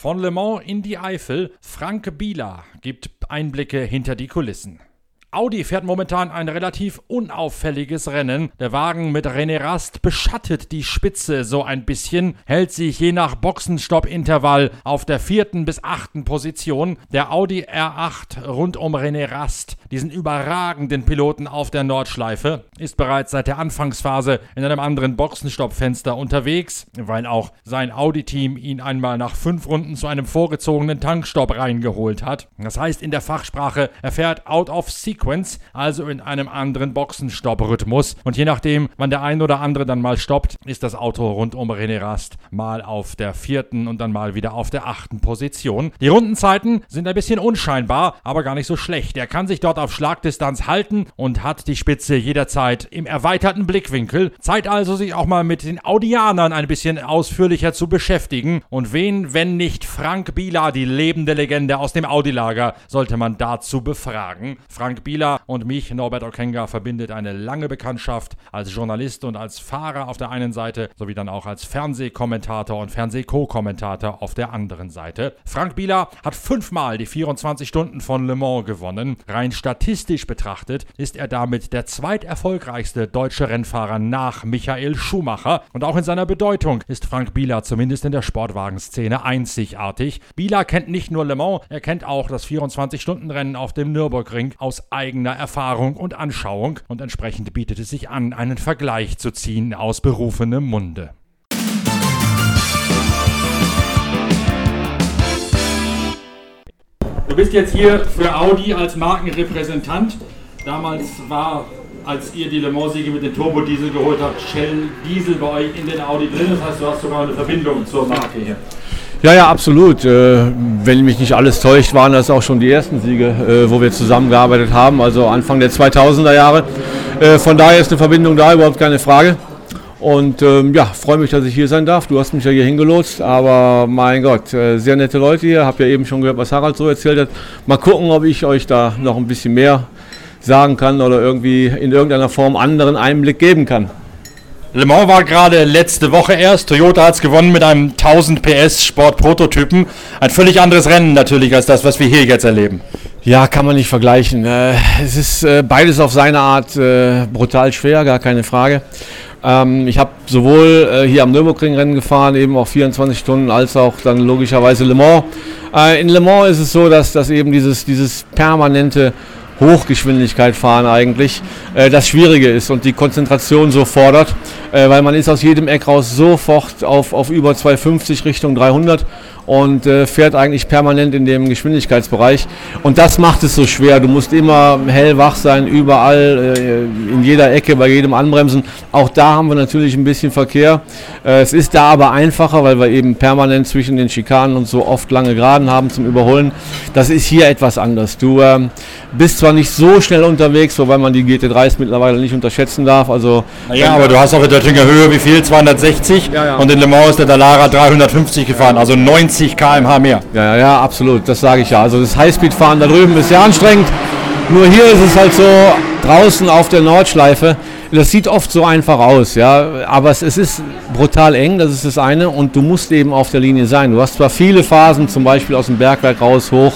Von Le Mans in die Eifel, Frank Bieler gibt Einblicke hinter die Kulissen. Audi fährt momentan ein relativ unauffälliges Rennen. Der Wagen mit René Rast beschattet die Spitze so ein bisschen, hält sich je nach Boxenstopp-Intervall auf der vierten bis achten Position. Der Audi R8 rund um René Rast, diesen überragenden Piloten auf der Nordschleife, ist bereits seit der Anfangsphase in einem anderen Boxenstoppfenster unterwegs, weil auch sein Audi-Team ihn einmal nach fünf Runden zu einem vorgezogenen Tankstopp reingeholt hat. Das heißt in der Fachsprache, er fährt out of sequence Sequence, also in einem anderen Boxenstopp-Rhythmus. Und je nachdem, wann der ein oder andere dann mal stoppt, ist das Auto rund um René Rast mal auf der vierten und dann mal wieder auf der achten Position. Die Rundenzeiten sind ein bisschen unscheinbar, aber gar nicht so schlecht. Er kann sich dort auf Schlagdistanz halten und hat die Spitze jederzeit im erweiterten Blickwinkel. Zeit also, sich auch mal mit den Audianern ein bisschen ausführlicher zu beschäftigen. Und wen, wenn nicht Frank Bieler, die lebende Legende aus dem Audi-Lager, sollte man dazu befragen. Frank Bieler und mich, Norbert Okenga, verbindet eine lange Bekanntschaft als Journalist und als Fahrer auf der einen Seite, sowie dann auch als Fernsehkommentator und Fernsehko-Kommentator auf der anderen Seite. Frank Bieler hat fünfmal die 24 Stunden von Le Mans gewonnen. Rein statistisch betrachtet ist er damit der zweiterfolgreichste deutsche Rennfahrer nach Michael Schumacher. Und auch in seiner Bedeutung ist Frank Bieler zumindest in der Sportwagenszene einzigartig. Bieler kennt nicht nur Le Mans, er kennt auch das 24-Stunden-Rennen auf dem Nürburgring aus eigener Erfahrung und Anschauung und entsprechend bietet es sich an, einen Vergleich zu ziehen aus berufenem Munde. Du bist jetzt hier für Audi als Markenrepräsentant. Damals war, als ihr die Le Mans-Siege mit dem Turbo-Diesel geholt habt, Shell Diesel bei euch in den Audi drin. Das heißt, du hast sogar eine Verbindung zur Marke hier. Ja, ja, absolut. Äh, wenn mich nicht alles täuscht, waren das auch schon die ersten Siege, äh, wo wir zusammengearbeitet haben, also Anfang der 2000er Jahre. Äh, von daher ist eine Verbindung da, überhaupt keine Frage. Und ähm, ja, freue mich, dass ich hier sein darf. Du hast mich ja hier hingelotst, aber mein Gott, äh, sehr nette Leute hier. Hab ja eben schon gehört, was Harald so erzählt hat. Mal gucken, ob ich euch da noch ein bisschen mehr sagen kann oder irgendwie in irgendeiner Form anderen Einblick geben kann. Le Mans war gerade letzte Woche erst. Toyota hat es gewonnen mit einem 1000 PS Sport-Prototypen. Ein völlig anderes Rennen natürlich als das, was wir hier jetzt erleben. Ja, kann man nicht vergleichen. Äh, es ist äh, beides auf seine Art äh, brutal schwer, gar keine Frage. Ähm, ich habe sowohl hier am Nürburgring-Rennen gefahren, eben auch 24 Stunden, als auch dann logischerweise Le Mans. In Le Mans ist es so, dass, dass eben dieses, dieses permanente Hochgeschwindigkeit fahren eigentlich äh, das Schwierige ist und die Konzentration so fordert, äh, weil man ist aus jedem Eck raus sofort auf, auf über 250 Richtung 300 und äh, fährt eigentlich permanent in dem Geschwindigkeitsbereich. Und das macht es so schwer. Du musst immer hellwach sein, überall, äh, in jeder Ecke, bei jedem Anbremsen. Auch da haben wir natürlich ein bisschen Verkehr. Äh, es ist da aber einfacher, weil wir eben permanent zwischen den Schikanen und so oft lange Geraden haben zum Überholen. Das ist hier etwas anders. Du ähm, bist zwar nicht so schnell unterwegs, wobei man die GT3s mittlerweile nicht unterschätzen darf. Also, naja, aber du hast auf der Döttinger Höhe wie viel? 260 ja, ja. und in Le Mans ist der Dallara 350 gefahren, also 90 60 km/h mehr. Ja, ja, ja, absolut, das sage ich ja. Also das Highspeed-Fahren da drüben ist sehr anstrengend. Nur hier ist es halt so draußen auf der Nordschleife. Das sieht oft so einfach aus, ja, aber es, es, ist brutal eng, das ist das eine, und du musst eben auf der Linie sein. Du hast zwar viele Phasen, zum Beispiel aus dem Bergwerk raus, hoch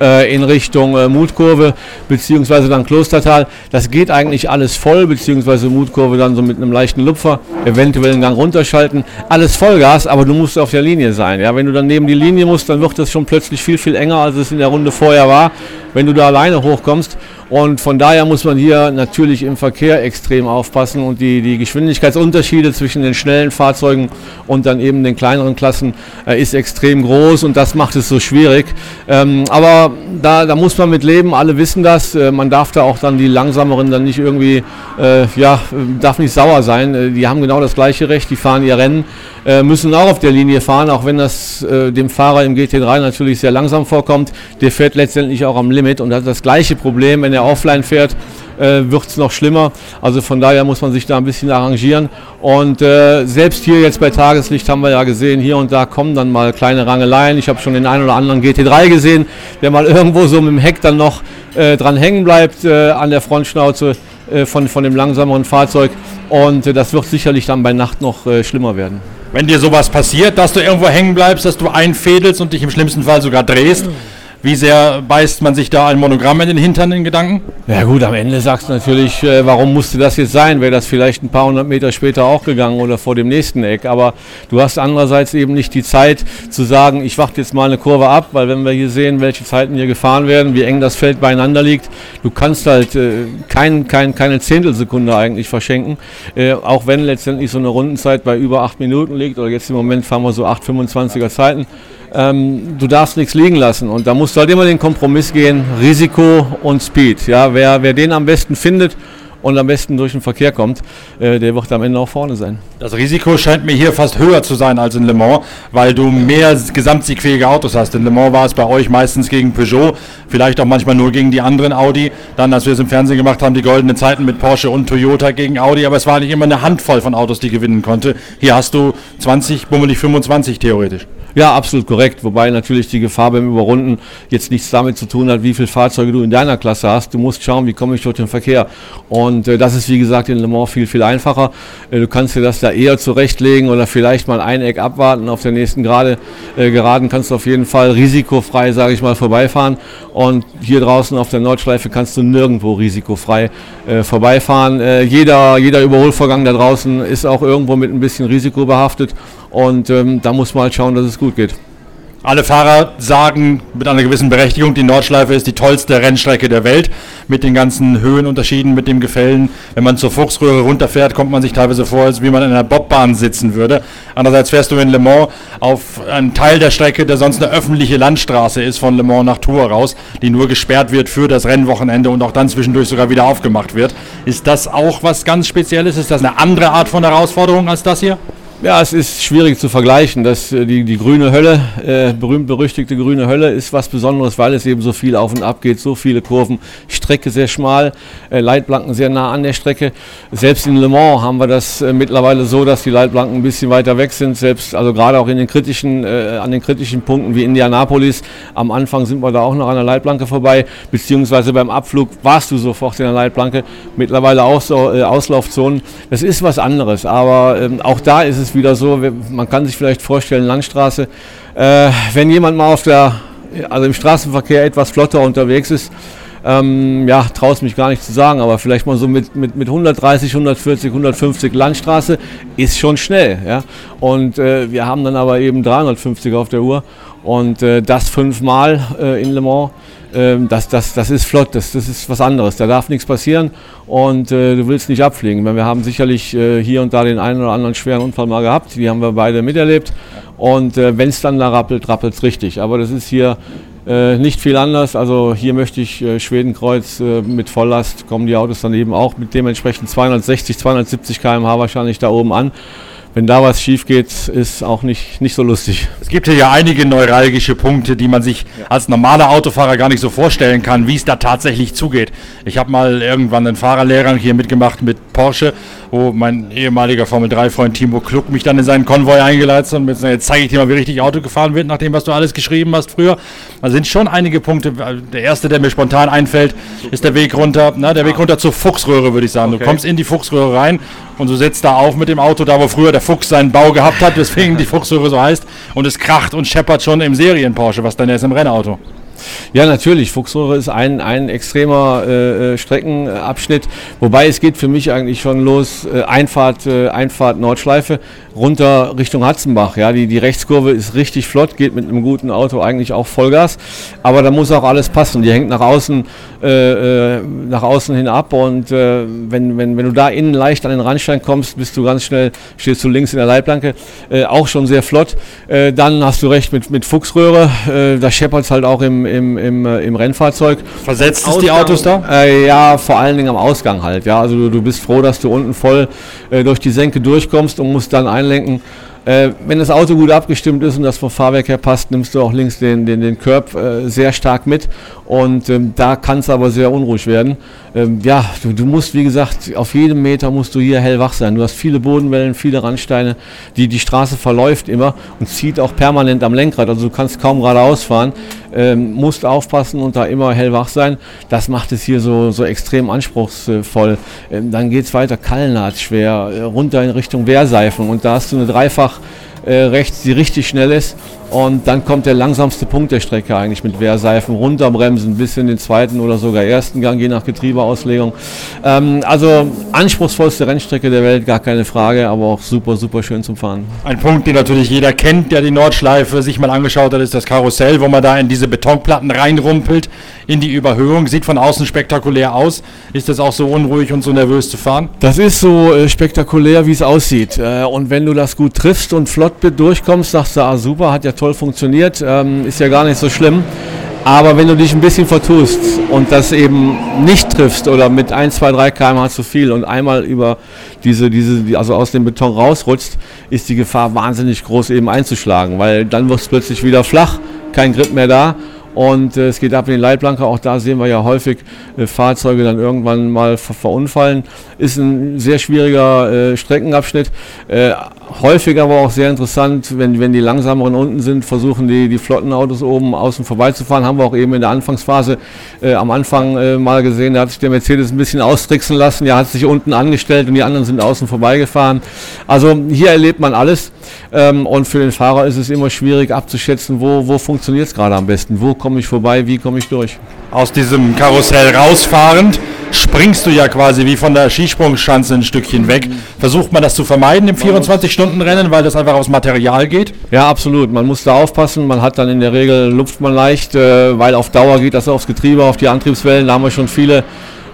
äh, in Richtung äh, Mutkurve, beziehungsweise dann Klostertal. Das geht eigentlich alles voll, beziehungsweise Mutkurve dann so mit einem leichten Lupfer, eventuell einen Gang runterschalten. Alles Vollgas, aber du musst auf der Linie sein. Ja, wenn du dann neben die Linie musst, dann wird das schon plötzlich viel, viel enger, als es in der Runde vorher war, wenn du da alleine hochkommst. Und von daher muss man hier natürlich im Verkehr extrem aufpassen und die, die Geschwindigkeitsunterschiede zwischen den schnellen Fahrzeugen und dann eben den kleineren Klassen äh, ist extrem groß und das macht es so schwierig. Ähm, aber da, da muss man mit leben, alle wissen das. Äh, man darf da auch dann die langsameren dann nicht irgendwie, äh, ja, darf nicht sauer sein. Äh, die haben genau das gleiche Recht, die fahren ihr Rennen, äh, müssen auch auf der Linie fahren, auch wenn das äh, dem Fahrer im GT3 natürlich sehr langsam vorkommt. Der fährt letztendlich auch am Limit und hat das gleiche Problem, wenn er der offline fährt, äh, wird es noch schlimmer. Also von daher muss man sich da ein bisschen arrangieren. Und äh, selbst hier jetzt bei Tageslicht haben wir ja gesehen, hier und da kommen dann mal kleine Rangeleien. Ich habe schon den einen oder anderen GT3 gesehen, der mal irgendwo so mit dem Heck dann noch äh, dran hängen bleibt äh, an der Frontschnauze. äh, von, von dem langsameren Fahrzeug. Und äh, das wird sicherlich dann bei Nacht noch äh, schlimmer werden. Wenn dir sowas passiert, dass du irgendwo hängen bleibst, dass du einfädelst und dich im schlimmsten Fall sogar drehst, wie sehr beißt man sich da ein Monogramm in den Hintern in Gedanken? Ja gut, am Ende sagst du natürlich, äh, warum musste das jetzt sein? Wäre das vielleicht ein paar hundert Meter später auch gegangen oder vor dem nächsten Eck. Aber du hast andererseits eben nicht die Zeit zu sagen, ich warte jetzt mal eine Kurve ab, weil wenn wir hier sehen, welche Zeiten hier gefahren werden, wie eng das Feld beieinander liegt, du kannst halt äh, kein, kein, keine Zehntelsekunde eigentlich verschenken. Äh, auch wenn letztendlich so eine Rundenzeit bei über acht Minuten liegt oder jetzt im Moment fahren wir so 8,25er Zeiten ähm, du darfst nichts liegen lassen. Und da musst du halt immer den Kompromiss gehen, Risiko und Speed. Ja, wer, wer den am besten findet und am besten durch den Verkehr kommt, äh, der wird am Ende auch vorne sein. Das Risiko scheint mir hier fast höher zu sein als in Le Mans, weil du mehr gesamtsiegfähige Autos hast. In Le Mans war es bei euch meistens gegen Peugeot, vielleicht auch manchmal nur gegen die anderen Audi. Dann, als wir es im Fernsehen gemacht haben, die goldenen Zeiten mit Porsche und Toyota gegen Audi, aber es war nicht immer eine Handvoll von Autos, die gewinnen konnte. Hier hast du 20, bummelig 25 theoretisch. Ja, absolut korrekt. Wobei natürlich die Gefahr beim Überrunden jetzt nichts damit zu tun hat, wie viele Fahrzeuge du in deiner Klasse hast. Du musst schauen, wie komme ich durch den Verkehr. Und äh, das ist, wie gesagt, in Le Mans viel, viel einfacher. Äh, du kannst dir das da eher zurechtlegen oder vielleicht mal ein Eck abwarten. Auf der nächsten Gerade, äh, Geraden kannst du auf jeden Fall risikofrei, sage ich mal, vorbeifahren. Und hier draußen auf der Nordschleife kannst du nirgendwo risikofrei äh, vorbeifahren. Äh, jeder, jeder Überholvorgang da draußen ist auch irgendwo mit ein bisschen Risiko behaftet. Und ähm, da muss man halt schauen, dass es gut geht. Alle Fahrer sagen mit einer gewissen Berechtigung, die Nordschleife ist die tollste Rennstrecke der Welt mit den ganzen Höhenunterschieden, mit dem Gefällen. Wenn man zur Fuchsröhre runterfährt, kommt man sich teilweise vor, als wie man in einer Bobbahn sitzen würde. Andererseits fährst du in Le Mans auf einen Teil der Strecke, der sonst eine öffentliche Landstraße ist von Le Mans nach Tours raus, die nur gesperrt wird für das Rennwochenende und auch dann zwischendurch sogar wieder aufgemacht wird. Ist das auch was ganz Spezielles? Ist das eine andere Art von Herausforderung als das hier? Ja, es ist schwierig zu vergleichen. Das, äh, die, die grüne Hölle, äh, berühmt-berüchtigte grüne Hölle, ist was Besonderes, weil es eben so viel auf und ab geht, so viele Kurven, Strecke sehr schmal, äh, Leitplanken sehr nah an der Strecke. Selbst in Le Mans haben wir das äh, mittlerweile so, dass die Leitplanken ein bisschen weiter weg sind. Selbst, also gerade auch in den kritischen, äh, an den kritischen Punkten wie Indianapolis. Am Anfang sind wir da auch noch an der Leitplanke vorbei, beziehungsweise beim Abflug warst du sofort in der Leitplanke. Mittlerweile auch so äh, Auslaufzonen. Das ist was anderes, aber ähm, auch da ist es es wieder so, man kann sich vielleicht vorstellen, Landstraße, äh, wenn jemand mal auf der, also im Straßenverkehr etwas flotter unterwegs ist, ähm, ja, traue es mich gar nicht zu sagen, aber vielleicht mal so mit, mit, mit 130, 140, 150 Landstraße ist schon schnell. Ja? Und äh, wir haben dann aber eben 350 auf der Uhr und äh, das fünfmal äh, in Le Mans ähm, das, das, das ist flott, das, das ist was anderes. Da darf nichts passieren und äh, du willst nicht abfliegen. Wir haben sicherlich äh, hier und da den einen oder anderen schweren Unfall mal gehabt, die haben wir beide miterlebt. Und äh, wenn es dann da rappelt, rappelt es richtig. Aber das ist hier äh, nicht viel anders. Also hier möchte ich äh, Schwedenkreuz äh, mit Volllast, kommen die Autos dann eben auch mit dementsprechend 260, 270 km/h wahrscheinlich da oben an wenn da was schief geht, ist auch nicht, nicht so lustig. Es gibt hier ja einige neuralgische Punkte, die man sich als normaler Autofahrer gar nicht so vorstellen kann, wie es da tatsächlich zugeht. Ich habe mal irgendwann einen Fahrerlehrer hier mitgemacht mit Porsche, wo mein ehemaliger Formel-3-Freund Timo Kluck mich dann in seinen Konvoi eingeleitet hat und jetzt zeige ich dir mal, wie richtig Auto gefahren wird, nach dem, was du alles geschrieben hast früher. Da sind schon einige Punkte. Der erste, der mir spontan einfällt, ist der Weg runter, na, der Weg runter zur Fuchsröhre, würde ich sagen. Okay. Du kommst in die Fuchsröhre rein und du setzt da auf mit dem Auto, da wo früher der Fuchs seinen Bau gehabt hat, weswegen die Fuchsröhre so heißt. Und es kracht und scheppert schon im Serien-Porsche, was dann ist im Rennauto. Ja, natürlich. Fuchsröhre ist ein, ein extremer äh, äh, Streckenabschnitt. Wobei es geht für mich eigentlich schon los, äh, Einfahrt, äh, Einfahrt Nordschleife runter Richtung Hatzenbach. Ja, die, die Rechtskurve ist richtig flott, geht mit einem guten Auto eigentlich auch Vollgas. Aber da muss auch alles passen. Die hängt nach außen, äh, äh nach außen hin ab. Und wenn, wenn, wenn du da innen leicht an den Randstein kommst, bist du ganz schnell, stehst du links in der Leitplanke, auch schon sehr flott. Dann hast du recht mit, mit Fuchsröhre. Da scheppert es halt auch im, im, im, im Rennfahrzeug. Versetzt es die Autos da? ja, vor allen Dingen am Ausgang halt. Ja, also du, du bist froh, dass du unten voll durch die Senke durchkommst und musst dann ein einlenken. Äh, wenn das Auto gut abgestimmt ist und das vom Fahrwerk her passt, nimmst du auch links den, den, den Curb äh, sehr stark mit. Und ähm, da kann es aber sehr unruhig werden. Ähm, ja, du, du, musst, wie gesagt, auf jedem Meter musst du hier hellwach sein. Du hast viele Bodenwellen, viele Randsteine. Die, die Straße verläuft immer und zieht auch permanent am Lenkrad. Also du kannst kaum geradeaus fahren. Ähm, musst aufpassen und da immer hellwach sein. Das macht es hier so, so extrem anspruchsvoll. Ähm, dann geht es weiter, Kallenhardt schwer, äh, runter in Richtung Wehrseifen und da hast du eine Dreifach äh, rechts, die richtig schnell ist. Und dann kommt der langsamste Punkt der Strecke eigentlich mit Wehrseifen, runterbremsen bis in den zweiten oder sogar ersten Gang, je nach Getriebeauslegung. Ähm, also anspruchsvollste Rennstrecke der Welt, gar keine Frage, aber auch super, super schön zum Fahren. Ein Punkt, den natürlich jeder kennt, der die Nordschleife sich mal angeschaut hat, ist das Karussell, wo man da in diese Betonplatten reinrumpelt, in die Überhöhung. Sieht von außen spektakulär aus. Ist das auch so unruhig und so nervös zu fahren? Das ist so äh, spektakulär, wie es aussieht. Äh, und wenn du das gut triffst und flott durchkommst, sagst du, ah super, hat ja toll funktioniert, ähm, ist ja gar nicht so schlimm. Aber wenn du dich ein bisschen vertust und das eben nicht triffst oder mit 1, 2, 3 km zu viel und einmal über diese, diese, also aus dem Beton rausrutscht, ist die Gefahr wahnsinnig groß eben einzuschlagen, weil dann wird es plötzlich wieder flach, kein Grip mehr da und äh, es geht ab in die Leitplanke. Auch da sehen wir ja häufig äh, Fahrzeuge dann irgendwann mal ver verunfallen. Ist ein sehr schwieriger äh, Streckenabschnitt. Häufig aber auch sehr interessant, wenn, wenn die langsameren unten sind, versuchen die, die flotten oben außen vorbeizufahren. Haben wir auch eben in der Anfangsphase äh, am Anfang äh, mal gesehen. Da hat sich der Mercedes ein bisschen austricksen lassen. Der hat sich unten angestellt und die anderen sind außen vorbeigefahren. Also hier erlebt man alles. Ähm, und für den Fahrer ist es immer schwierig abzuschätzen, wo, wo funktioniert es gerade am besten. Wo komme ich vorbei, wie komme ich durch. Aus diesem Karussell rausfahrend springst du ja quasi wie von der Skisprungschanze ein Stückchen weg. Versucht man das zu vermeiden im 24-Stunden-Rennen, weil das einfach aus Material geht? Ja, absolut. Man muss da aufpassen. Man hat dann in der Regel, lupft man leicht, äh, weil auf Dauer geht das aufs Getriebe, auf die Antriebswellen. Da haben wir schon viele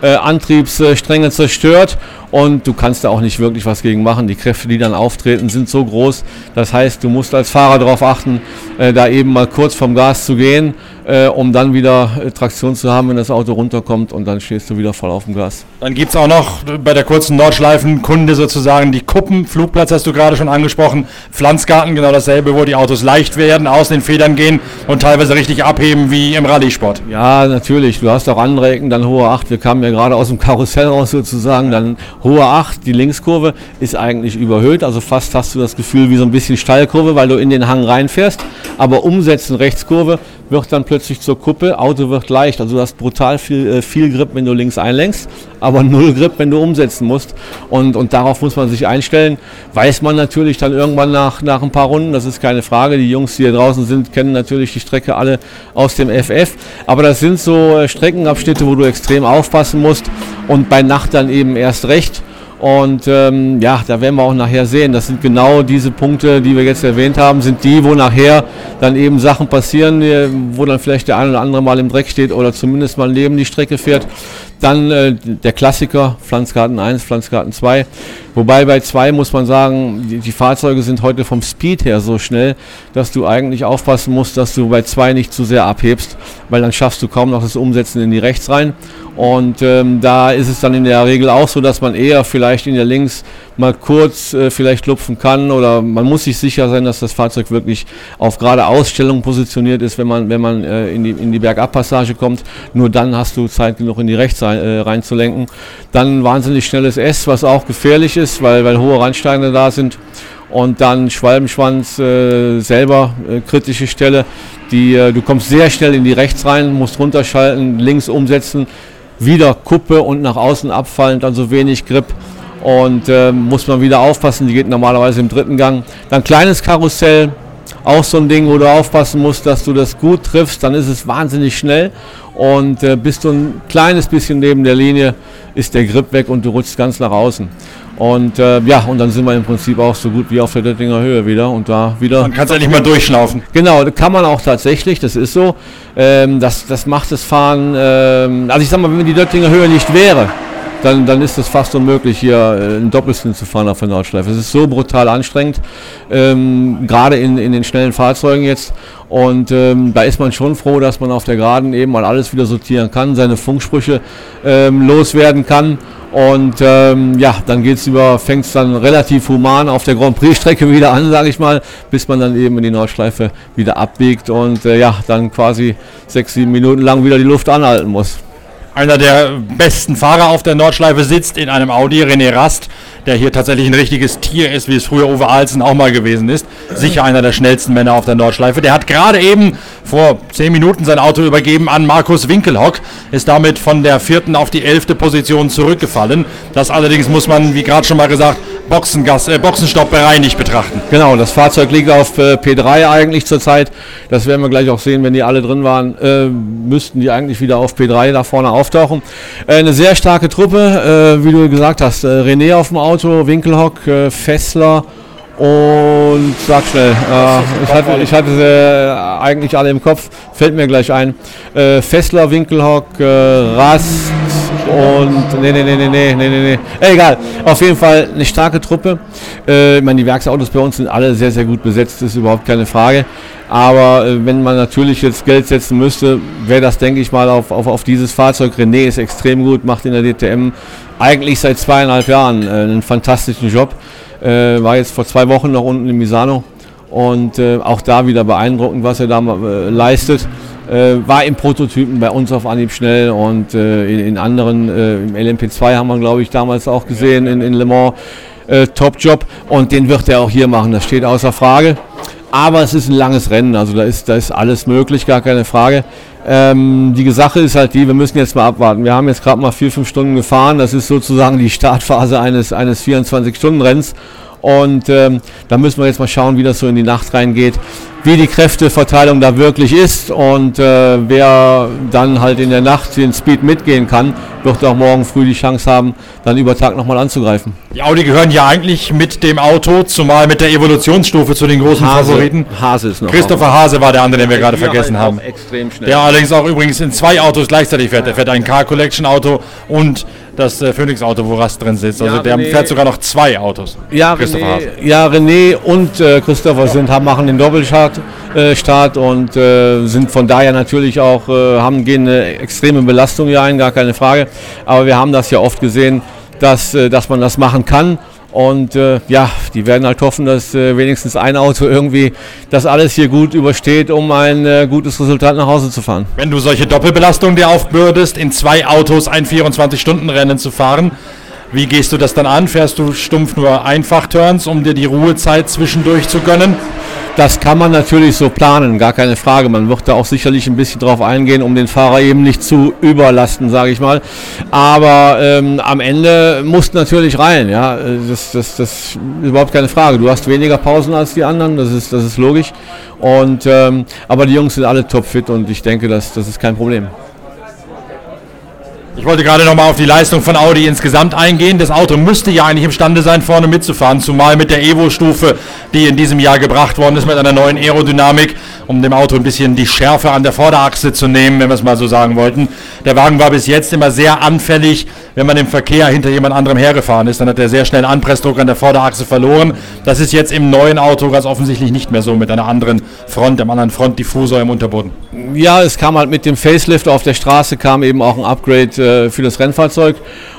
äh, Antriebsstränge zerstört und du kannst da auch nicht wirklich was gegen machen. Die Kräfte, die dann auftreten, sind so groß. Das heißt, du musst als Fahrer darauf achten, äh, da eben mal kurz vom Gas zu gehen, äh, um dann wieder äh, Traktion zu haben, wenn das Auto runterkommt und dann stehst du wieder voll auf dem Gas. Dann gibt es auch noch bei der kurzen Nordschleifenkunde sozusagen die Kuppen. Flugplatz hast du gerade schon angesprochen. Pflanzgarten, genau dasselbe, wo die Autos leicht werden, aus den Federn gehen und teilweise richtig abheben wie im Rallye-Sport. Ja, natürlich. Du hast auch andere Ecken, dann hohe 8. Wir kamen ja gerade aus dem Karussell raus sozusagen. Dann hohe 8, die Linkskurve ist eigentlich überhöht. Also fast hast du das Gefühl wie so ein bisschen Steilkurve, weil du in den Hang reinfährst. Aber umsetzen Rechtskurve wird dann plötzlich zur Kuppe, Auto wird leicht. Also du hast brutal viel, äh, viel Grip, wenn du links einlenkst, aber null Grip, wenn du umsetzen musst. Und, und darauf muss man sich einstellen. Weiß man natürlich dann irgendwann nach, nach ein paar Runden, das ist keine Frage. Die Jungs, die hier draußen sind, kennen natürlich die Strecke alle aus dem FF. Aber das sind so äh, Streckenabschnitte, wo du extrem aufpassen musst und bei Nacht dann eben erst recht. Und ähm, ja, da werden wir auch nachher sehen. Das sind genau diese Punkte, die wir jetzt erwähnt haben, sind die, wo nachher dann eben Sachen passieren, äh, wo dann vielleicht der eine oder andere mal im Dreck steht oder zumindest mal neben die Strecke fährt. Dann äh, der Klassiker, Pflanzgarten 1, Pflanzgarten 2. Wobei bei 2 muss man sagen, die, die, Fahrzeuge sind heute vom Speed her so schnell, dass du eigentlich aufpassen musst, dass du bei 2 nicht zu sehr abhebst, weil dann schaffst du kaum noch das Umsetzen in die rechts rein. Und ähm, da ist es dann in der Regel auch so, dass man eher vielleicht in der Links mal kurz äh, vielleicht lupfen kann oder man muss sich sicher sein, dass das Fahrzeug wirklich auf gerade Ausstellung positioniert ist, wenn man, wenn man äh, in die, in die Bergabpassage kommt. Nur dann hast du Zeit genug in die rechts rein, äh, reinzulenken. Dann wahnsinnig schnelles S, was auch gefährlich ist, weil, weil hohe Randsteine da sind. Und dann Schwalbenschwanz äh, selber, äh, kritische Stelle. Die, äh, du kommst sehr schnell in die rechts rein, musst runterschalten, links umsetzen wieder Kuppe und nach außen abfallend, also wenig Grip. Und äh, muss man wieder aufpassen, die geht normalerweise im dritten Gang. Dann kleines Karussell, auch so ein Ding, wo du aufpassen musst, dass du das gut triffst, dann ist es wahnsinnig schnell. Und äh, bist du ein kleines bisschen neben der Linie, ist der Grip weg und du rutschst ganz nach außen. Und äh, ja, und dann sind wir im Prinzip auch so gut wie auf der Döttinger Höhe wieder und da wieder. Man kann es endlich mal durchschnaufen. Genau, kann man auch tatsächlich, das ist so. Ähm, das, das macht das Fahren, ähm, also ich sag mal, wenn die Döttinger Höhe nicht wäre, dann, dann ist es fast unmöglich, hier äh, einen Doppelspin zu fahren auf der Nordschleife. Es ist so brutal anstrengend, ähm, gerade in, in den schnellen Fahrzeugen jetzt. Und ähm, da ist man schon froh, dass man auf der Geraden eben mal alles wieder sortieren kann, seine Funksprüche ähm, loswerden kann. Und ähm, ja, dann geht's über, fängt es dann relativ human auf der Grand Prix-Strecke wieder an, sage ich mal, bis man dann eben in die Nordschleife wieder abbiegt und äh, ja, dann quasi sechs, sieben Minuten lang wieder die Luft anhalten muss. Einer der besten Fahrer auf der Nordschleife sitzt in einem Audi, René Rast, der hier tatsächlich ein richtiges Tier ist, wie es früher Uwe Alzen auch mal gewesen ist. Sicher einer der schnellsten Männer auf der Nordschleife. Der hat gerade eben vor zehn Minuten sein Auto übergeben an Markus Winkelhock, ist damit von der vierten auf die elfte Position zurückgefallen. Das allerdings muss man, wie gerade schon mal gesagt, Boxengas, äh, Boxenstopp bereinigt betrachten. Genau, das Fahrzeug liegt auf äh, P3 eigentlich zurzeit. Das werden wir gleich auch sehen, wenn die alle drin waren, äh, müssten die eigentlich wieder auf P3 da vorne auftauchen. Äh, eine sehr starke Truppe, äh, wie du gesagt hast. Äh, René auf dem Auto, Winkelhock, Fessler und sag schnell, ich hatte, ich hatte sie eigentlich alle im Kopf, fällt mir gleich ein. Fessler, Winkelhock, Rast, und nee, nee, nee, nee, nee, nee, nee. Egal. Auf jeden Fall eine starke Truppe. Äh, ich meine, die Werksautos bei uns sind alle sehr, sehr gut besetzt, ist überhaupt keine Frage. Aber äh, wenn man natürlich jetzt Geld setzen müsste, wäre das, denke ich mal, auf, auf, auf dieses Fahrzeug. René ist extrem gut, macht in der DTM eigentlich seit zweieinhalb Jahren äh, einen fantastischen Job. Äh, war jetzt vor zwei Wochen noch unten in Misano und äh, auch da wieder beeindruckend, was er da äh, leistet. Äh, war im Prototypen bei uns auf Anhieb schnell und äh, in, in, anderen, äh, im LMP2 haben wir glaube ich damals auch gesehen in, in Le Mans, Top-Job und den wird er auch hier machen, das steht außer Frage. Aber es ist ein langes Rennen, also da ist, da ist alles möglich, gar keine Frage. Ähm, die Sache ist halt die, wir müssen jetzt mal abwarten. Wir haben jetzt gerade mal vier, fünf Stunden gefahren, das ist sozusagen die Startphase eines, eines 24-Stunden-Renns und ähm, da müssen wir jetzt mal schauen, wie das so in die Nacht reingeht, wie die Kräfteverteilung da wirklich ist und äh, wer dann halt in der Nacht den Speed mitgehen kann, wird auch morgen früh die Chance haben, dann über Tag nochmal anzugreifen. Die Audi gehören ja eigentlich mit dem Auto, zumal mit der Evolutionsstufe zu den großen Hase, Favoriten. Hase ist noch. Christopher Hase war der andere, den wir gerade vergessen halt haben. Extrem schnell. Der allerdings auch übrigens in zwei Autos gleichzeitig fährt. Er fährt ein Car Collection Auto und das äh, Phoenix-Auto, wo Rast drin sitzt. Also ja, der René, fährt sogar noch zwei Autos. Ja, René, ja, René und äh, Christopher sind, haben, machen den Doppelstart äh, Start und äh, sind von daher natürlich auch, äh, haben, gehen eine extreme Belastung hier ein, gar keine Frage. Aber wir haben das ja oft gesehen, dass, äh, dass man das machen kann. Und äh, ja, die werden halt hoffen, dass äh, wenigstens ein Auto irgendwie das alles hier gut übersteht, um ein äh, gutes Resultat nach Hause zu fahren. Wenn du solche Doppelbelastungen dir aufbürdest, in zwei Autos ein 24-Stunden-Rennen zu fahren, wie gehst du das dann an? Fährst du stumpf nur Einfach-Turns, um dir die Ruhezeit zwischendurch zu gönnen? Das kann man natürlich so planen, gar keine Frage. Man wird da auch sicherlich ein bisschen drauf eingehen, um den Fahrer eben nicht zu überlasten, sage ich mal. Aber ähm, am Ende muss natürlich rein, ja. Das, das, das ist überhaupt keine Frage. Du hast weniger Pausen als die anderen, das ist, das ist logisch. Und, ähm, aber die Jungs sind alle topfit und ich denke, das, das ist kein Problem. Ich wollte gerade nochmal auf die Leistung von Audi insgesamt eingehen. Das Auto müsste ja eigentlich imstande sein, vorne mitzufahren, zumal mit der Evo-Stufe, die in diesem Jahr gebracht worden ist, mit einer neuen Aerodynamik, um dem Auto ein bisschen die Schärfe an der Vorderachse zu nehmen, wenn wir es mal so sagen wollten. Der Wagen war bis jetzt immer sehr anfällig, wenn man im Verkehr hinter jemand anderem hergefahren ist. Dann hat er sehr schnell Anpressdruck an der Vorderachse verloren. Das ist jetzt im neuen Auto ganz offensichtlich nicht mehr so mit einer anderen Front, einem anderen Frontdiffusor im Unterboden. Ja, es kam halt mit dem Facelift auf der Straße, kam eben auch ein Upgrade äh, für das Rennfahrzeug.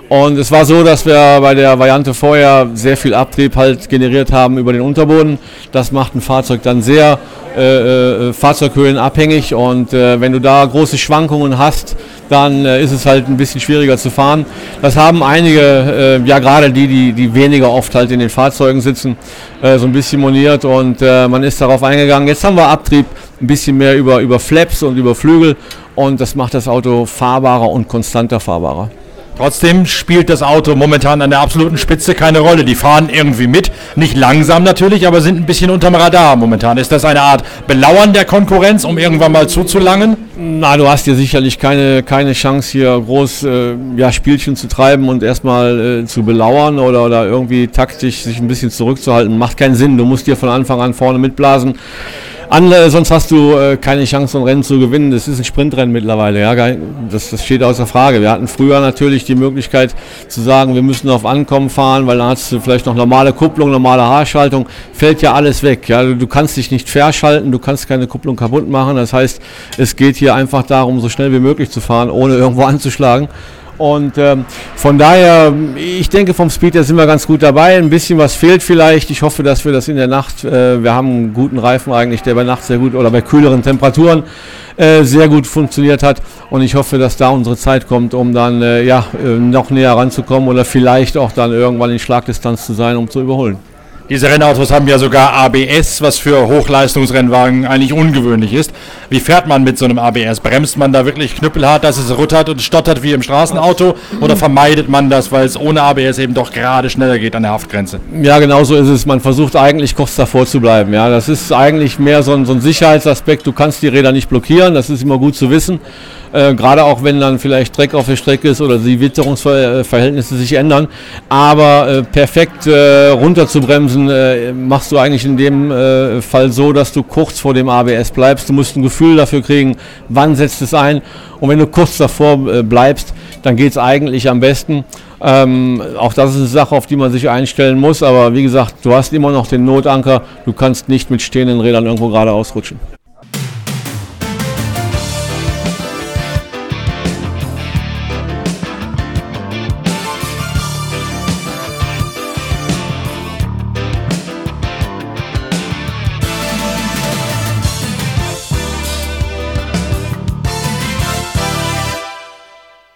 Und es war so, dass wir bei der Variante vorher sehr viel Abtrieb halt generiert haben über den Unterboden. Das macht ein Fahrzeug dann sehr äh, äh, fahrzeughöhenabhängig und äh, wenn du da große Schwankungen hast, dann äh, ist es halt ein bisschen schwieriger zu fahren. Das haben einige, äh, ja gerade die, die, die weniger oft halt in den Fahrzeugen sitzen, so ein bisschen moniert und man ist darauf eingegangen. Jetzt haben wir Abtrieb ein bisschen mehr über, über Flaps und über Flügel und das macht das Auto fahrbarer und konstanter fahrbarer. Trotzdem spielt das Auto momentan an der absoluten Spitze keine Rolle. Die fahren irgendwie mit, nicht langsam natürlich, aber sind ein bisschen unterm Radar momentan. Ist das eine Art Belauern der Konkurrenz, um irgendwann mal zuzulangen? Na, du hast ja sicherlich keine, keine Chance hier groß äh, ja, Spielchen zu treiben und erstmal äh, zu belauern oder, oder irgendwie taktisch sich ein bisschen zurückzuhalten. Macht keinen Sinn. Du musst dir von Anfang an vorne mitblasen. Andere, sonst hast du äh, keine Chance, ein Rennen zu gewinnen. Das ist ein Sprintrennen mittlerweile. Ja, das, das steht außer Frage. Wir hatten früher natürlich die Möglichkeit zu sagen, wir müssen auf Ankommen fahren, weil dann hast du vielleicht noch normale Kupplung, normale Haarschaltung. Fällt ja alles weg. Ja, du kannst dich nicht verschalten, du kannst keine Kupplung kaputt machen. Das heißt, es geht hier einfach darum, so schnell wie möglich zu fahren, ohne irgendwo anzuschlagen. Und ähm, von daher, ich denke, vom Speed her sind wir ganz gut dabei. Ein bisschen was fehlt vielleicht. Ich hoffe, dass wir das in der Nacht, äh, wir haben einen guten Reifen eigentlich, der bei Nacht sehr gut oder bei kühleren Temperaturen äh, sehr gut funktioniert hat. Und ich hoffe, dass da unsere Zeit kommt, um dann äh, ja, äh, noch näher ranzukommen oder vielleicht auch dann irgendwann in Schlagdistanz zu sein, um zu überholen. Diese Rennautos haben ja sogar ABS, was für Hochleistungsrennwagen eigentlich ungewöhnlich ist. Wie fährt man mit so einem ABS? Bremst man da wirklich knüppelhart, dass es ruttert und stottert wie im Straßenauto? Oder vermeidet man das, weil es ohne ABS eben doch gerade schneller geht an der Haftgrenze? Ja, genau so ist es. Man versucht eigentlich kurz davor zu bleiben. Ja, das ist eigentlich mehr so ein, so ein Sicherheitsaspekt. Du kannst die Räder nicht blockieren, das ist immer gut zu wissen. Äh, Gerade auch wenn dann vielleicht Dreck auf der Strecke ist oder die Witterungsverhältnisse sich ändern. Aber äh, perfekt äh, runter zu bremsen, äh, machst du eigentlich in dem äh, Fall so, dass du kurz vor dem ABS bleibst. Du musst ein Gefühl dafür kriegen, wann setzt es ein. Und wenn du kurz davor äh, bleibst, dann geht es eigentlich am besten. Ähm, auch das ist eine Sache, auf die man sich einstellen muss. Aber wie gesagt, du hast immer noch den Notanker. Du kannst nicht mit stehenden Rädern irgendwo gerade ausrutschen.